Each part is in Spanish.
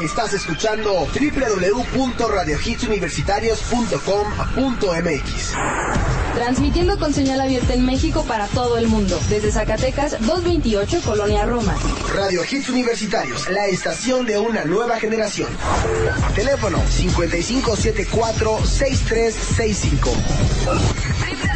Estás escuchando www.radiohitsuniversitarios.com.mx. Transmitiendo con señal abierta en México para todo el mundo. Desde Zacatecas, 228, Colonia Roma. Radio Hits Universitarios, la estación de una nueva generación. Teléfono 5574-6365.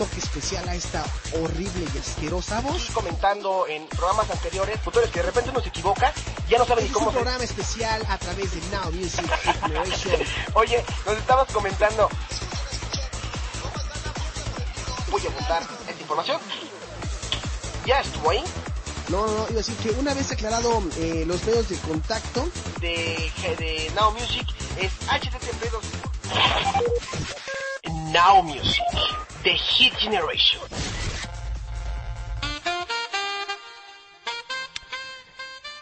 toque especial a esta horrible y asquerosa voz. Y comentando en programas anteriores, futures que de repente uno se equivoca, ya no saben ni cómo un se... programa especial a través de Now Music Generation. Oye, nos estabas comentando. Voy a apuntar esta información. Ya estuvo ahí. No, no, no, iba a decir que una vez aclarado eh, los medios de contacto, de, de Now Music es http Now Music, The Hit Generation.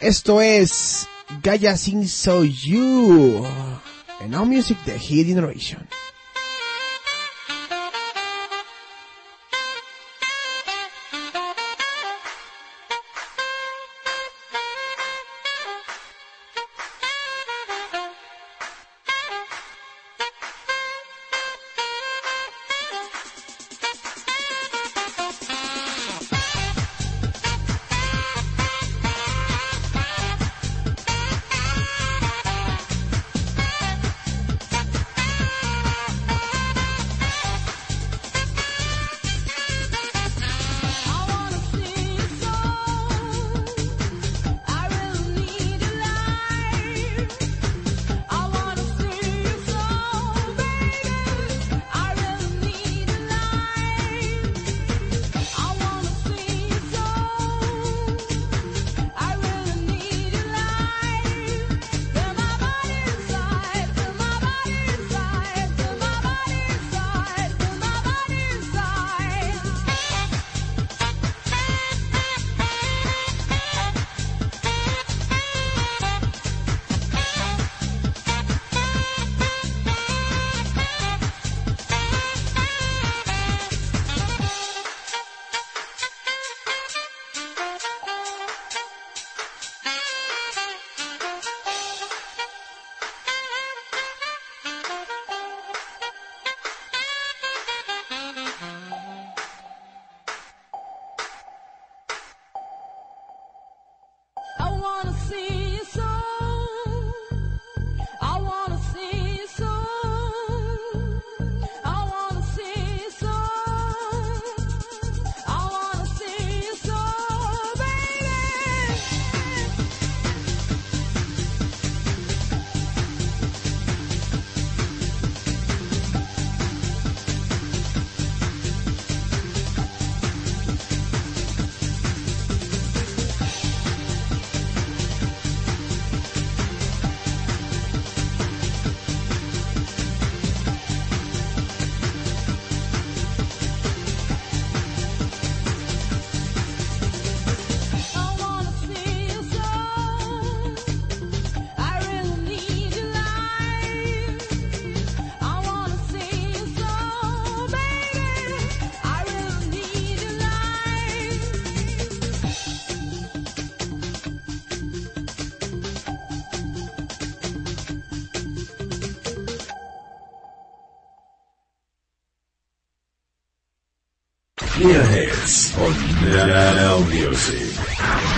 esto es Gaia Sing So You en Now Music The Hit Generation. See Clear on Now Music.